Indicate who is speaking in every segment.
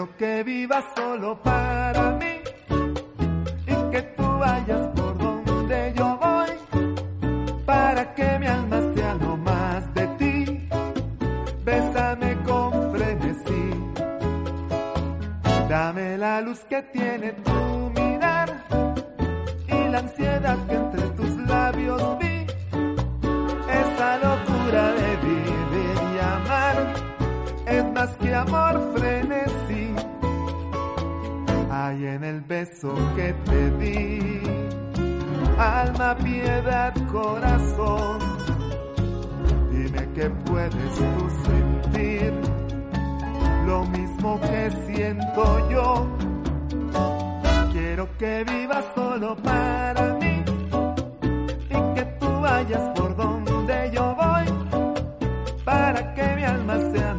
Speaker 1: Que vivas solo para mí y que tú vayas por donde yo voy para que mi alma sea lo más de ti. Bésame con frenesí, dame la luz que tiene tu mirar y la ansiedad que entre tus labios vi. Esa locura de vivir y amar es más que amor Hay en el beso que te di, alma, piedad, corazón. Dime que puedes tú sentir lo mismo que siento yo. Quiero que vivas solo para mí y que tú vayas por donde yo voy para que mi alma sea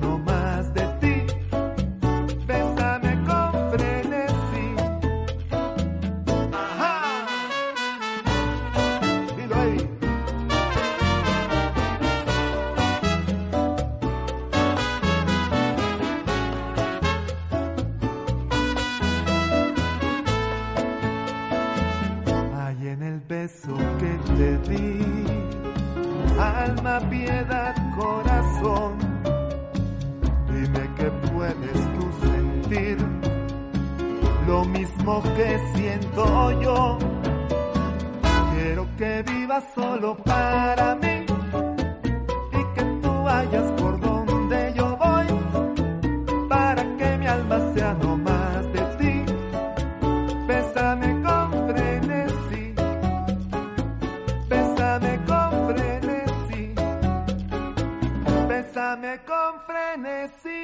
Speaker 1: para mí y que tú vayas por donde yo voy para que mi alma sea no más de ti. Bésame con frenesí. Bésame con frenesí. Bésame con frenesí.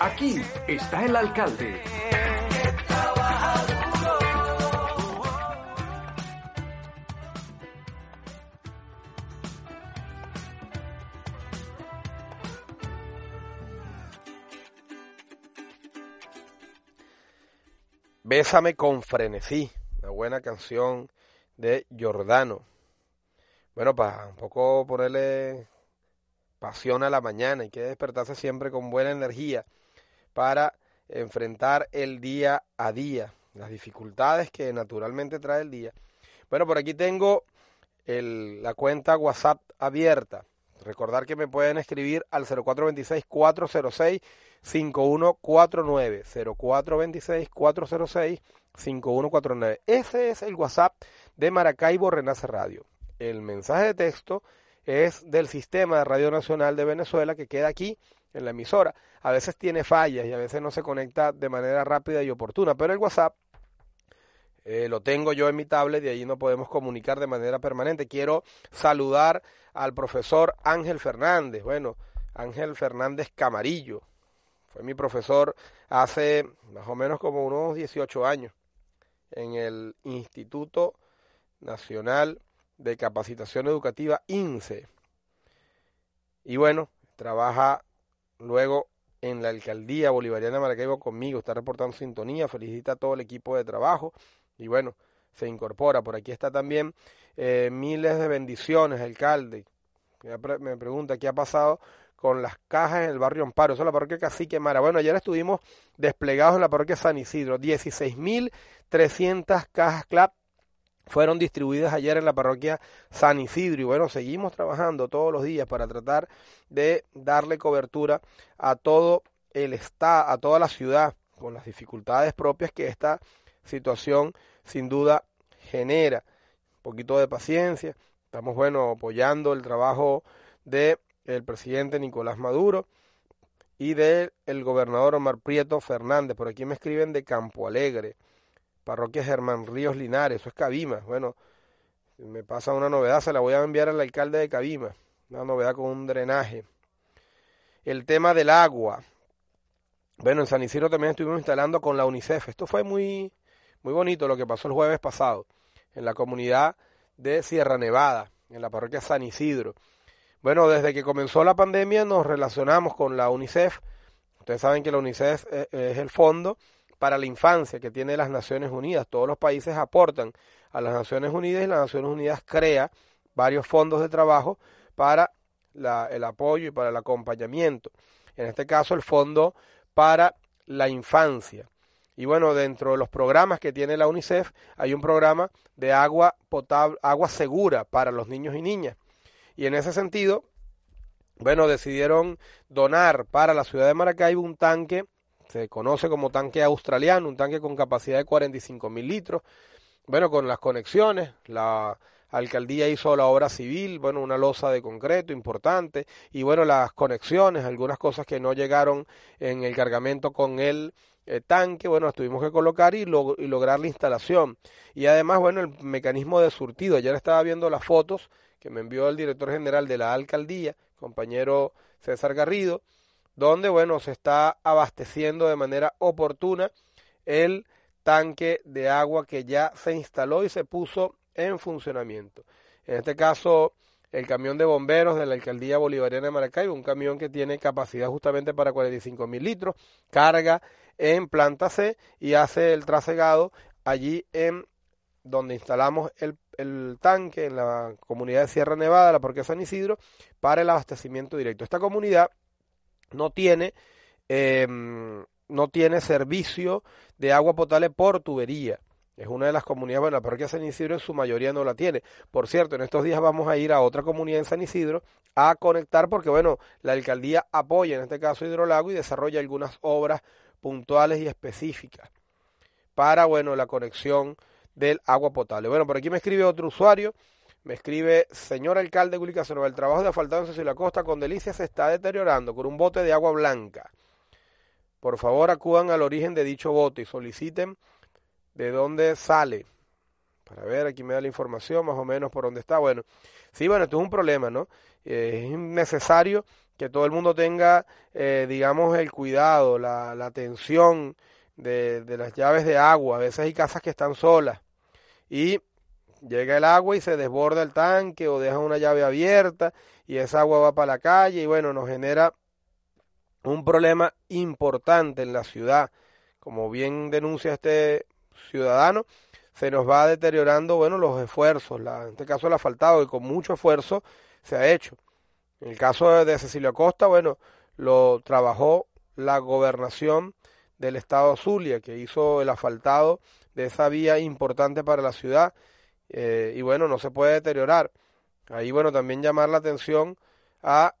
Speaker 2: Aquí está el alcalde.
Speaker 3: Bésame con frenesí, una buena canción de Giordano. Bueno, para un poco ponerle pasión a la mañana, hay que despertarse siempre con buena energía para enfrentar el día a día, las dificultades que naturalmente trae el día. Bueno, por aquí tengo la cuenta WhatsApp abierta. Recordar que me pueden escribir al 0426-406-5149. 0426-406-5149. Ese es el WhatsApp de Maracaibo Renace Radio. El mensaje de texto es del sistema de Radio Nacional de Venezuela que queda aquí en la emisora. A veces tiene fallas y a veces no se conecta de manera rápida y oportuna, pero el WhatsApp eh, lo tengo yo en mi tablet y allí nos podemos comunicar de manera permanente. Quiero saludar al profesor Ángel Fernández. Bueno, Ángel Fernández Camarillo. Fue mi profesor hace más o menos como unos 18 años en el Instituto Nacional de Capacitación Educativa, INSE. Y bueno, trabaja luego en la Alcaldía Bolivariana de Maracaibo conmigo, está reportando sintonía, felicita a todo el equipo de trabajo y bueno, se incorpora. Por aquí está también eh, miles de bendiciones, alcalde. Me pre- Me pregunta qué ha pasado con las cajas en el barrio Amparo. Eso es la parroquia Cacique Mara. Bueno, ayer estuvimos desplegados en la parroquia San Isidro. 16.300 cajas CLAP fueron distribuidas ayer en la parroquia San Isidro. Y bueno, seguimos trabajando todos los días para tratar de darle cobertura a todo el estado, a toda la ciudad, con las dificultades propias que esta situación sin duda genera. Un poquito de paciencia Estamos, bueno, apoyando el trabajo de el presidente Nicolás Maduro y del el gobernador Omar Prieto Fernández. Por aquí me escriben de Campo Alegre, parroquia Germán Ríos Linares, eso es Cabima. Bueno, me pasa una novedad, se la voy a enviar al alcalde de Cabima, una novedad con un drenaje. El tema del agua. Bueno, en San Isidro también estuvimos instalando con la UNICEF. Esto fue muy, muy bonito lo que pasó el jueves pasado en la comunidad de Sierra Nevada, en la parroquia San Isidro. Bueno, desde que comenzó la pandemia nos relacionamos con la UNICEF. Ustedes saben que la UNICEF eh, es el fondo para la infancia que tiene las Naciones Unidas. Todos los países aportan a las Naciones Unidas y las Naciones Unidas crea varios fondos de trabajo para el apoyo y para el acompañamiento. En este caso, el Fondo para la Infancia. Y bueno, dentro de los programas que tiene la UNICEF hay un programa de agua potable, agua segura para los niños y niñas. Y en ese sentido, bueno, decidieron donar para la ciudad de Maracaibo un tanque, se conoce como tanque australiano, un tanque con capacidad de 45 mil litros. Bueno, con las conexiones, la alcaldía hizo la obra civil, bueno, una losa de concreto importante, y bueno, las conexiones, algunas cosas que no llegaron en el cargamento con el eh, tanque, bueno, tuvimos que colocar y, y lograr la instalación. Y además, bueno, el mecanismo de surtido. Ayer estaba viendo las fotos que me envió el director general de la alcaldía, compañero César Garrido, donde, bueno, se está abasteciendo de manera oportuna el tanque de agua que ya se instaló y se puso en funcionamiento. En este caso, el camión de bomberos de la alcaldía bolivariana de Maracaibo, un camión que tiene capacidad justamente para 45 mil litros, carga en planta C y hace el trasegado allí en donde instalamos el, el, tanque en la comunidad de Sierra Nevada, la Parque San Isidro, para el abastecimiento directo. Esta comunidad no tiene, em, no tiene servicio de agua potable por tubería. Es una de las comunidades, bueno, la parroquia San Isidro en su mayoría no la tiene. Por cierto, en estos días vamos a ir a otra comunidad en San Isidro a conectar porque, bueno, la alcaldía apoya, en este caso Hidrolago, y desarrolla algunas obras puntuales y específicas para, bueno, la conexión del agua potable. Bueno, por aquí me escribe otro usuario, me escribe, señor alcalde Willy el trabajo de asfaltado en la Costa con Delicia se está deteriorando con un bote de agua blanca. Por favor, acudan al origen de dicho bote y soliciten de dónde sale. Para ver, aquí me da la información más o menos por dónde está. Bueno, sí, bueno, esto es un problema, ¿no? Eh, es necesario que todo el mundo tenga, eh, digamos, el cuidado, la, atención de, de las llaves de agua. A veces hay casas que están solas y llega el agua y se desborda el tanque o deja una llave abierta y esa agua va para la calle y bueno, nos genera un problema importante en la ciudad. Como bien denuncia este ciudadano, se nos va deteriorando, bueno, los esfuerzos, la, en este caso el asfaltado, y con mucho esfuerzo se ha hecho. En el caso de Cecilio Acosta, bueno, lo trabajó la gobernación del estado Zulia, que hizo el asfaltado de esa vía importante para la ciudad, eh, y bueno, no se puede deteriorar. Ahí, bueno, también llamar la atención a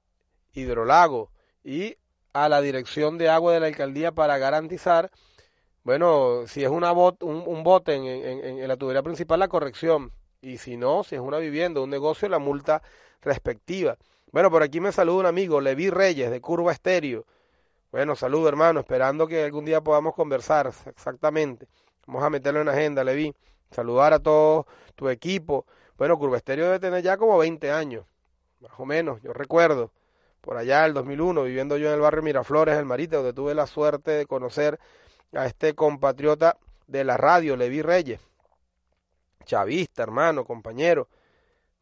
Speaker 3: Hidrolago y a la dirección de agua de la alcaldía para garantizar bueno, si es una bot, un, bote en, en, la tubería principal, la corrección. Y si no, si es una vivienda, un negocio, la multa respectiva. Bueno, por aquí me saluda un amigo, Levi Reyes, de Curva Estéreo. Bueno, saludo hermano, esperando que algún día podamos conversar, exactamente. Vamos a meterlo en agenda, Levi. Saludar a todo tu equipo. Bueno, Curva Estéreo debe tener ya como 20 años, más o menos, yo recuerdo. Por allá, el 2001, viviendo yo en el barrio Miraflores, el Marite, donde tuve la suerte de conocer a este compatriota de la radio, Levi Reyes. Chavista, hermano, compañero.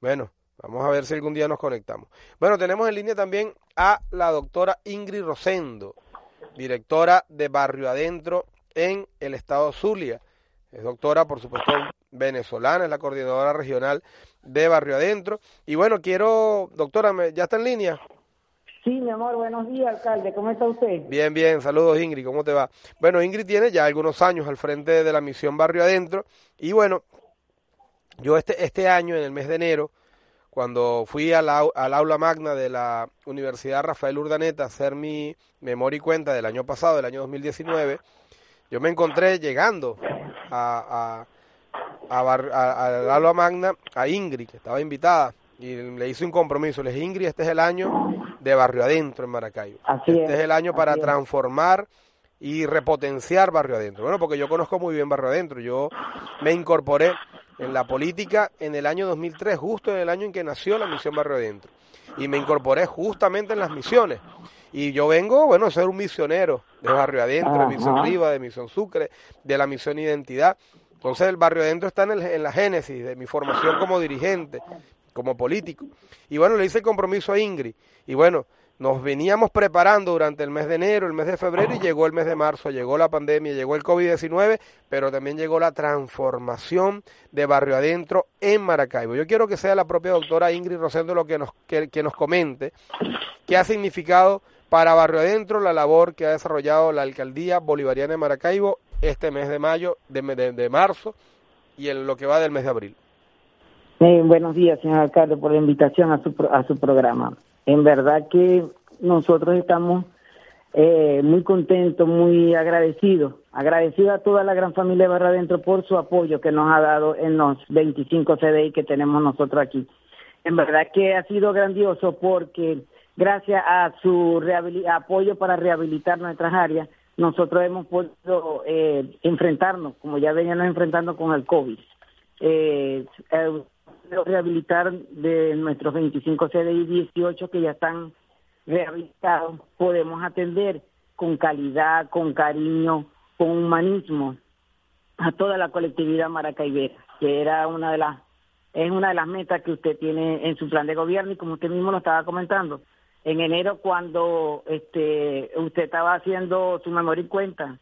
Speaker 3: Bueno, vamos a ver si algún día nos conectamos. Bueno, tenemos en línea también a la doctora Ingrid Rosendo, directora de Barrio Adentro en el estado Zulia. Es doctora, por supuesto, venezolana, es la coordinadora regional de Barrio Adentro. Y bueno, quiero, doctora, ¿ya está en línea?
Speaker 4: Sí, mi amor, buenos días, alcalde. ¿Cómo está usted?
Speaker 3: Bien, bien. Saludos, Ingrid. ¿Cómo te va? Bueno, Ingrid tiene ya algunos años al frente de la misión Barrio Adentro. Y bueno, yo este, este año, en el mes de enero, cuando fui al, aula magna de la Universidad Rafael Urdaneta a hacer mi memoria y cuenta del año pasado, del año 2019, yo me encontré llegando a, a, Bar- a, a Lalo Magna, a Ingrid, que estaba invitada, y le hice un compromiso. Le dije, Ingrid, este es el año de Barrio Adentro en Maracaibo.
Speaker 4: Así
Speaker 3: este
Speaker 4: es,
Speaker 3: es el año para
Speaker 4: es.
Speaker 3: transformar y repotenciar Barrio Adentro. Bueno, porque yo conozco muy bien Barrio Adentro. Yo me incorporé en la política en el año 2003, justo en el año en que nació la misión Barrio Adentro. Y me incorporé justamente en las misiones. Y yo vengo, bueno, a ser un misionero de Barrio Adentro, de Misión. Riva, de Misión Sucre, de la Misión Identidad. Entonces el Barrio Adentro está en, el- en la génesis de mi formación como dirigente, como político. Y bueno, le hice el compromiso a Ingrid. Y bueno, nos veníamos preparando durante el mes de enero, el mes de febrero y llegó el mes de marzo, llegó la pandemia, llegó el COVID-19, pero también llegó la transformación de Barrio Adentro en Maracaibo. Yo quiero que sea la propia doctora Ingrid Rosendo lo que nos, que, que nos comente qué ha significado para Barrio Adentro la labor que ha desarrollado la Alcaldía Bolivariana de Maracaibo este mes de mayo, de, de- de marzo y en lo que va del mes de abril.
Speaker 4: Eh, buenos días, señor alcalde, por la invitación a su, a su programa. En verdad que nosotros estamos eh, muy contentos, muy agradecidos, agradecidos a toda la gran familia de Barra Adentro por su apoyo que nos ha dado en los 25 CDI que tenemos nosotros aquí. En verdad que ha sido grandioso porque gracias a su apoyo para rehabilitar nuestras áreas, nosotros hemos podido eh, enfrentarnos, como ya veníamos enfrentando con el COVID. Eh, eh, rehabilitar de nuestros 25 CDI 18 que ya están rehabilitados, podemos atender con calidad, con cariño, con humanismo a toda la colectividad maracaibera, que era una de las es una de las metas que usted tiene en su plan de gobierno y como usted mismo lo estaba comentando, en enero cuando este usted estaba haciendo su memoria y cuenta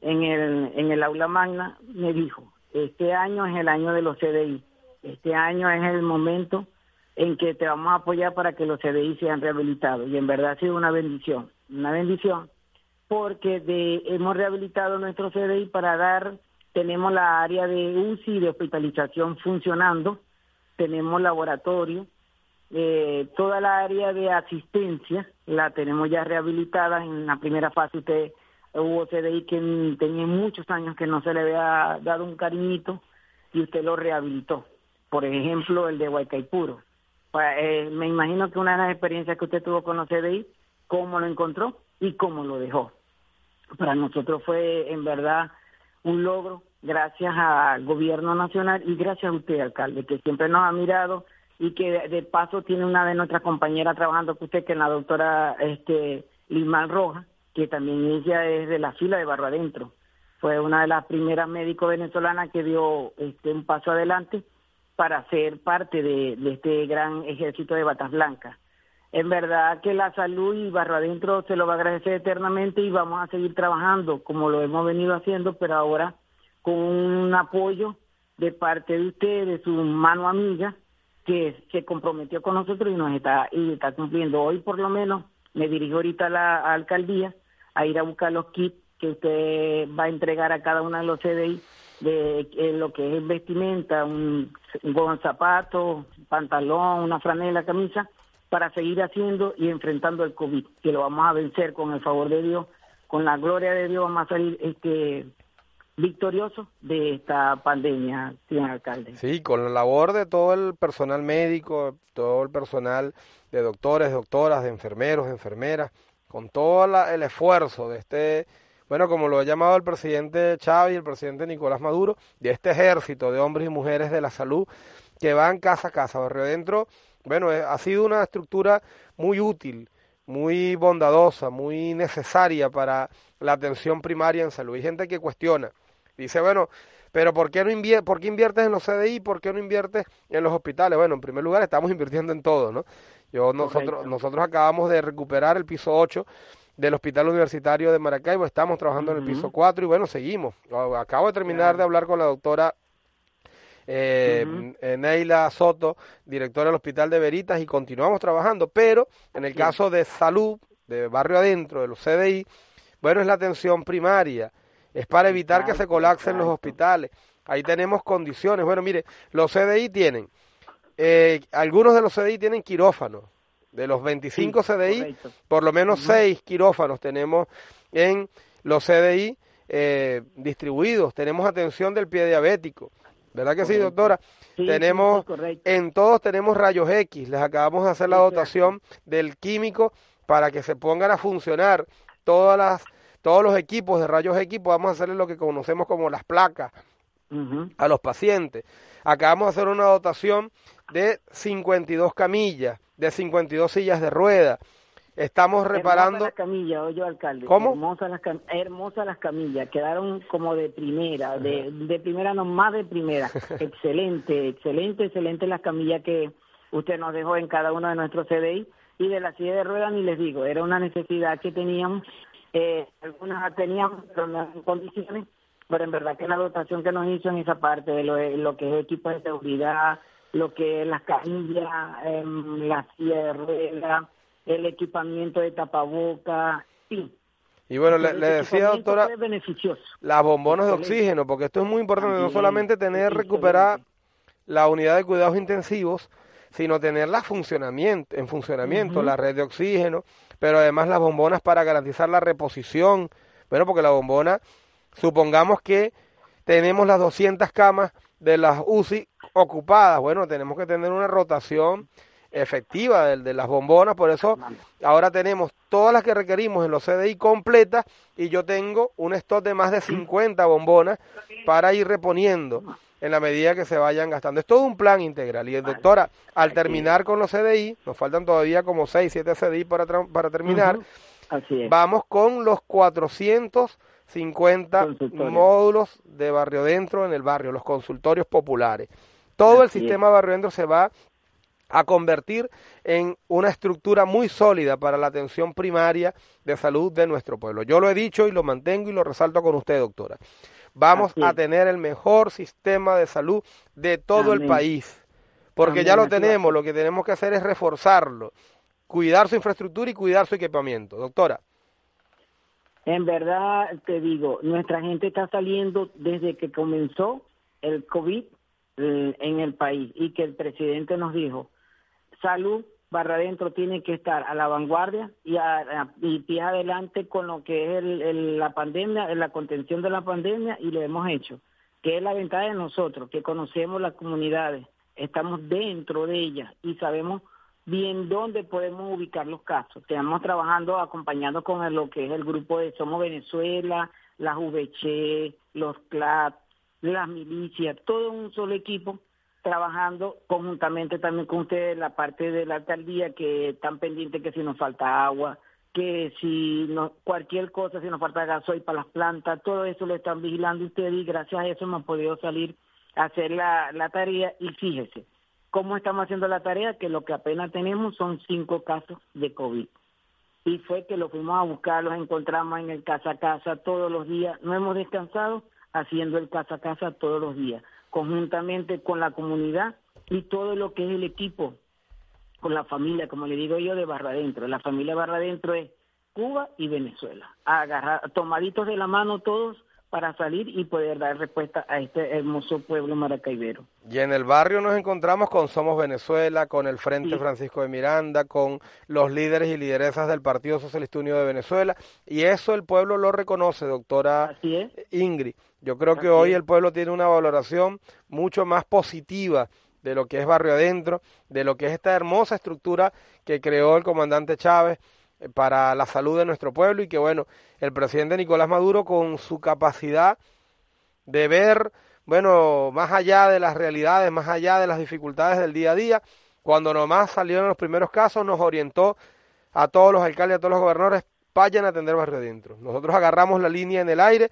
Speaker 4: en el en el aula magna me dijo, este año es el año de los CDI, este año es el momento en que te vamos a apoyar para que los CDI sean rehabilitados y en verdad ha sido una bendición, una bendición porque de, hemos rehabilitado nuestro CDI para dar, tenemos la área de UCI de hospitalización funcionando, tenemos laboratorio, eh, toda la área de asistencia la tenemos ya rehabilitada. En la primera fase usted hubo CDI que tenía muchos años que no se le había dado un cariñito y usted lo rehabilitó. Por ejemplo, el de Huaycaipuro. Pa- eh, me imagino que una de las experiencias que usted tuvo con los CDI, cómo lo encontró y cómo lo dejó para nosotros fue en verdad un logro gracias al gobierno nacional y gracias a usted, alcalde, que siempre nos ha mirado y que de, paso tiene una de nuestras compañeras trabajando con usted, que es la doctora este, Lismar Rojas, que también ella es de la fila de Barro Adentro. Fue una de las primeras médicos venezolanas que dio este, un paso adelante para ser parte de, este gran ejército de batas blancas. En verdad que la salud y Barro Adentro se lo va a agradecer eternamente y vamos a seguir trabajando como lo hemos venido haciendo, pero ahora con un apoyo de parte de usted, de su mano amiga, que se comprometió con nosotros y nos está, y está cumpliendo. Hoy por lo menos me dirijo ahorita a la alcaldía a ir a buscar los kits que usted va a entregar a cada uno de los CDI de eh, lo que es vestimenta, un, un zapato, pantalón, una franela, camisa, para seguir haciendo y enfrentando el COVID, que lo vamos a vencer con el favor de Dios, con la gloria de Dios vamos a salir este victoriosos de esta pandemia, señor alcalde.
Speaker 3: Sí, con la labor de todo el personal médico, todo el personal de doctores, doctoras, de enfermeros, enfermeras, con todo la- el esfuerzo de este, bueno, como lo ha llamado el presidente Chávez y el presidente Nicolás Maduro, de este ejército de hombres y mujeres de la salud que van casa a casa. Barrio Adentro, bueno, eh, ha sido una estructura muy útil, muy bondadosa, muy necesaria para la atención primaria en salud. Hay gente que cuestiona, dice, bueno, pero ¿por qué no invie por qué inviertes en los CDI? ¿Por qué no inviertes en los hospitales? Bueno, en primer lugar estamos invirtiendo en todo, ¿no? Yo nosotros
Speaker 4: Correcto.
Speaker 3: nosotros acabamos de recuperar el piso 8 del Hospital Universitario de Maracaibo, estamos trabajando en el piso 4 y bueno, seguimos. Acabo de terminar de hablar con la doctora eh, Neila Soto, directora del Hospital de Veritas, y continuamos trabajando, pero en el caso de salud, de barrio adentro, de los CDI, bueno, es la atención primaria, es para evitar que se
Speaker 4: Exacto,
Speaker 3: colapsen los hospitales. Ahí tenemos condiciones. Bueno, mire, los CDI tienen, eh, algunos de los CDI tienen quirófanos. De los 25
Speaker 4: Sí,
Speaker 3: CDI,
Speaker 4: correcto.
Speaker 3: por lo menos 6 quirófanos tenemos en los CDI eh, distribuidos. Tenemos atención del pie diabético. ¿Verdad que sí, doctora? tenemos, en todos tenemos rayos X. Les acabamos de hacer la dotación del químico para que se pongan a funcionar todas las, todos los equipos de rayos X. Podamos hacerle lo que conocemos como las placas a los pacientes. Acabamos de hacer una dotación de 52 camillas, de 52 sillas de rueda. Estamos reparando.
Speaker 4: las camillas, oye, alcalde.
Speaker 3: ¿Cómo?
Speaker 4: Hermosas las, hermosas las camillas, quedaron como de primera, de, de primera, no más de primera. excelente, excelente, excelente las camillas que usted nos dejó en cada uno de nuestros CDI. Y de la silla de ruedas, ni les digo, era una necesidad que teníamos. Eh, algunas teníamos, pero no en condiciones. Pero en verdad que la dotación que nos hizo en esa parte de lo, lo que es equipo de seguridad, lo que es las camillas, eh, la silla de ruedas el equipamiento de tapaboca, sí.
Speaker 3: Y bueno, le, decía, doctora, las bombonas de oxígeno, porque esto es muy importante, no solamente tener recuperar la unidad de cuidados intensivos, sino tenerla funcionamiento, en funcionamiento, la red de oxígeno, pero además las bombonas para garantizar la reposición. Bueno, porque la bombona, supongamos que tenemos las 200 camas de las UCI ocupadas, bueno, tenemos que tener una rotación efectiva de, de las bombonas, por eso ahora tenemos todas las que requerimos en los CDI completas y yo tengo un stock de más de 50 bombonas para ir reponiendo en la medida que se vayan gastando. Es todo un plan integral. Y doctora, al terminar con los CDI, nos faltan todavía como 6, 7 CDI para, para terminar, vamos con los 450 módulos de barrio dentro en el barrio, los consultorios populares. Todo el sistema barrio dentro se va a convertir en una estructura muy sólida para la atención primaria de salud de nuestro pueblo. Yo lo he dicho y lo mantengo y lo resalto con usted, doctora. Vamos a tener el mejor sistema de salud de todo el país, porque ya lo tenemos, lo que tenemos que hacer es reforzarlo, cuidar su infraestructura y cuidar su equipamiento. Doctora.
Speaker 4: En verdad, te digo, nuestra gente está saliendo desde que comenzó el COVID en el país y que el presidente nos dijo, salud barra adentro tiene que estar a la vanguardia y, a, y pie adelante con lo que es la pandemia, la contención de la pandemia y lo hemos hecho, que es la ventaja de nosotros, que conocemos las comunidades, estamos dentro de ellas y sabemos bien dónde podemos ubicar los casos. Estamos trabajando acompañando con lo que es el grupo de Somos Venezuela, las VC, los CLAP, las milicias, todo un solo equipo trabajando conjuntamente también con ustedes la parte de la alcaldía que están pendientes que si nos falta agua, que si no, cualquier cosa, si nos falta gasoil para las plantas, todo eso lo están vigilando ustedes y gracias a eso hemos podido salir a hacer la, la tarea y fíjese, ¿cómo estamos haciendo la tarea? Que lo que apenas tenemos son cinco casos de COVID. Y fue que lo fuimos a buscar, los encontramos en el casa a casa todos los días, no hemos descansado haciendo el casa a casa todos los días conjuntamente con la comunidad y todo lo que es el equipo, con la familia, como le digo yo, de Barra Adentro. La familia Barra Adentro es Cuba y Venezuela. Agarrar, tomaditos de la mano todos para salir y poder dar respuesta a este hermoso pueblo maracaibero.
Speaker 3: Y en el barrio nos encontramos con Somos Venezuela, con el Frente Francisco de Miranda, con los líderes y lideresas del Partido Socialista Unido de Venezuela, y eso el pueblo lo reconoce, doctora Ingrid. Yo creo que hoy el pueblo tiene una valoración mucho más positiva de lo que es Barrio Adentro, de lo que es esta hermosa estructura que creó el comandante Chávez para la salud de nuestro pueblo y que bueno, el presidente Nicolás Maduro con su capacidad de ver, bueno, más allá de las realidades, más allá de las dificultades del día a día, cuando nomás salieron los primeros casos nos orientó a todos los alcaldes, a todos los gobernadores, vayan a atender barrio adentro. Nosotros agarramos la línea en el aire,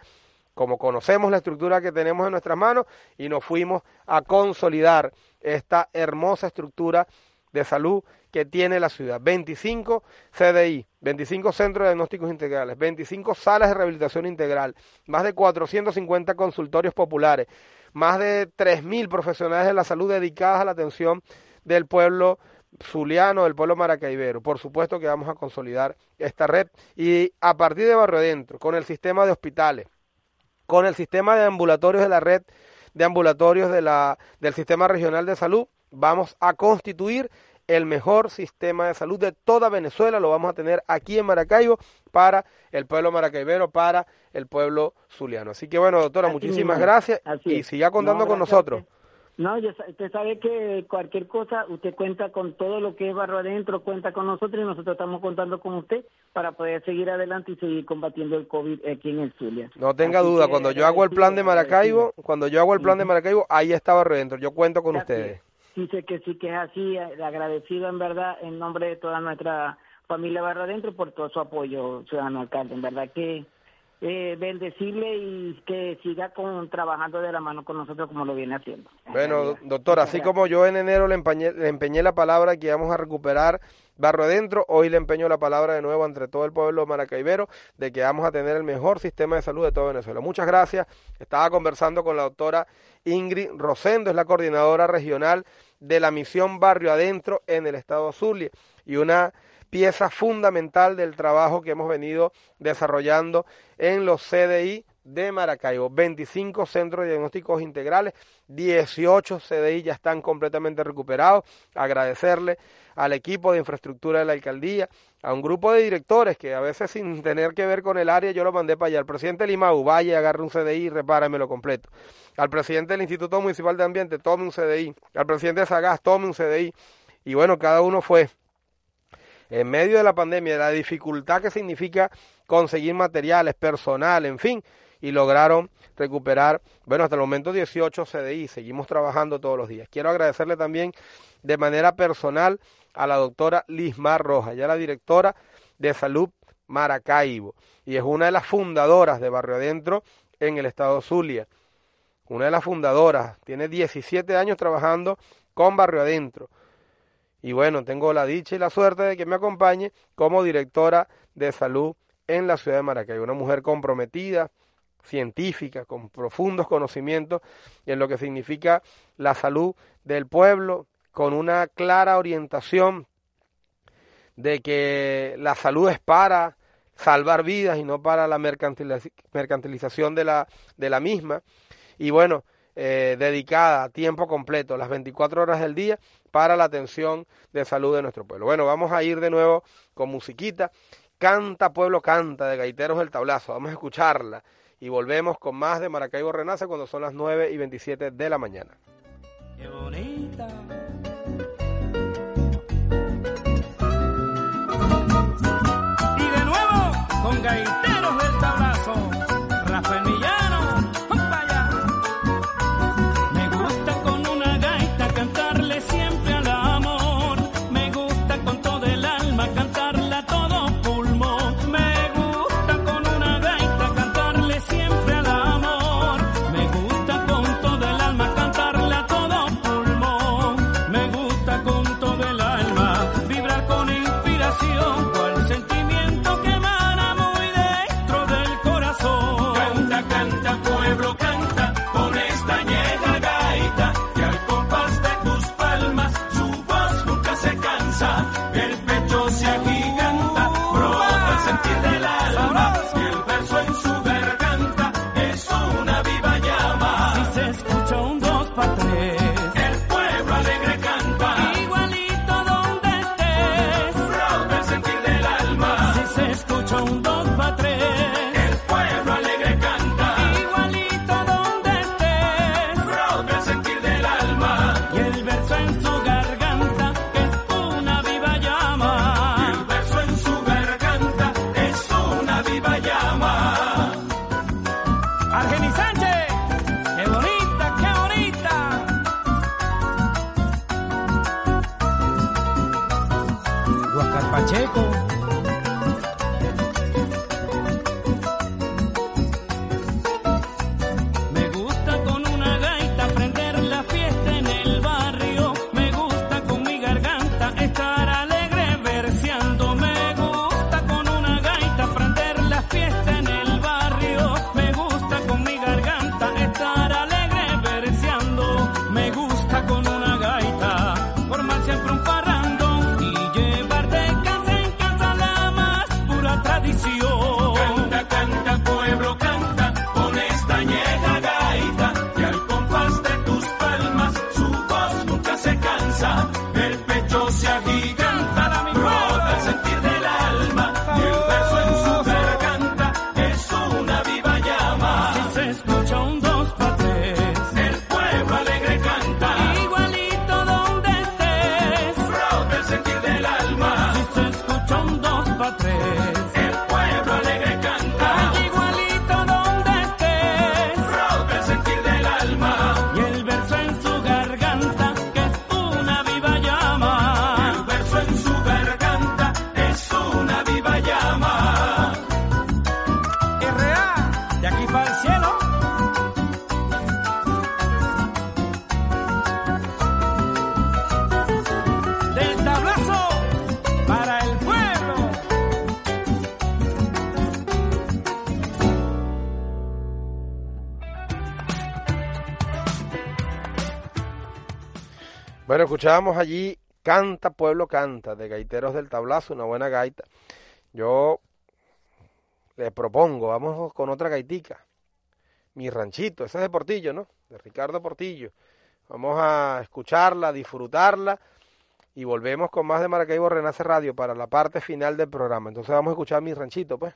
Speaker 3: como conocemos la estructura que tenemos en nuestras manos, y nos fuimos a consolidar esta hermosa estructura de salud que tiene la ciudad. 25 CDI, 25 centros de diagnósticos integrales, 25 salas de rehabilitación integral, más de 450 consultorios populares, más de 3.000 profesionales de la salud dedicadas a la atención del pueblo zuliano, del pueblo maracaibero. Por supuesto que vamos a consolidar esta red y a partir de Barrio Adentro, con el sistema de hospitales, con el sistema de ambulatorios de la red de ambulatorios de la, del sistema regional de salud, vamos a constituir el mejor sistema de salud de toda Venezuela, lo vamos a tener aquí en Maracaibo para el pueblo maracaibero, para el pueblo zuliano. Así que bueno, doctora, muchísimas gracias y siga contando con nosotros.
Speaker 4: No, usted sabe que cualquier cosa, usted cuenta con todo lo que es barro adentro, cuenta con nosotros y nosotros estamos contando con usted para poder seguir adelante y seguir combatiendo el COVID aquí en el Zulia.
Speaker 3: No tenga duda, cuando yo hago el plan de Maracaibo, cuando yo hago el plan de Maracaibo, ahí está barro adentro, yo cuento con ustedes.
Speaker 4: Sí, sé que sí que es así, eh, agradecido en verdad en nombre de toda nuestra familia barro adentro por todo su apoyo, ciudadano alcalde, en verdad que eh, bendecirle y que siga con, trabajando de la mano con nosotros como lo viene haciendo.
Speaker 3: Bueno, doctor, así como yo en enero le empeñé, le empeñé la palabra que íbamos a recuperar Barro Adentro, hoy le empeño la palabra de nuevo entre todo el pueblo maracaibero de que vamos a tener el mejor sistema de salud de todo Venezuela. Muchas gracias. Estaba conversando con la doctora Ingrid Rosendo, es la coordinadora regional de la misión Barrio Adentro en el estado Zulia y una pieza fundamental del trabajo que hemos venido desarrollando en los CDI de Maracaibo. 25 centros de diagnósticos integrales, 18 CDI ya están completamente recuperados. Agradecerle al equipo de infraestructura de la alcaldía, a un grupo de directores que a veces sin tener que ver con el área yo lo mandé para allá. Al presidente Limau, vaya, agarre un CDI y repáramelo completo. Al presidente del Instituto Municipal de Ambiente, tome un CDI. Al presidente de Sagaz, tome un CDI. Y bueno, cada uno fue en medio de la pandemia, de la dificultad que significa conseguir materiales, personal, en fin, y lograron recuperar, bueno, hasta el momento 18 CDI, seguimos trabajando todos los días. Quiero agradecerle también de manera personal a la doctora Lismar Roja, ya la directora de Salud Maracaibo, y es una de las fundadoras de Barrio Adentro en el estado Zulia. Una de las fundadoras, tiene 17 años trabajando con Barrio Adentro y bueno, tengo la dicha y la suerte de que me acompañe como directora de salud en la ciudad de Maracaibo, una mujer comprometida, científica, con profundos conocimientos en lo que significa la salud del pueblo, con una clara orientación de que la salud es para salvar vidas y no para la mercantilización de la, de la misma. Y bueno, eh, dedicada a tiempo completo, las 24 horas del día, para la atención de salud de nuestro pueblo. Bueno, vamos a ir de nuevo con musiquita. Canta Pueblo Canta de Gaiteros del Tablazo. Vamos a escucharla y volvemos con más de Maracaibo Renace cuando son las 9 y 27 de la mañana.
Speaker 5: Qué bonita. Y de nuevo con Gaiteros
Speaker 3: Escuchábamos allí Canta Pueblo Canta, de Gaiteros del Tablazo, una buena gaita. Yo le propongo, vamos con otra gaitica. Mi ranchito, ese es de Portillo, ¿no? De Ricardo Portillo. Vamos a escucharla, disfrutarla y volvemos con más de Maracaibo Renace Radio para la parte final del programa. Entonces vamos a escuchar mi ranchito, pues.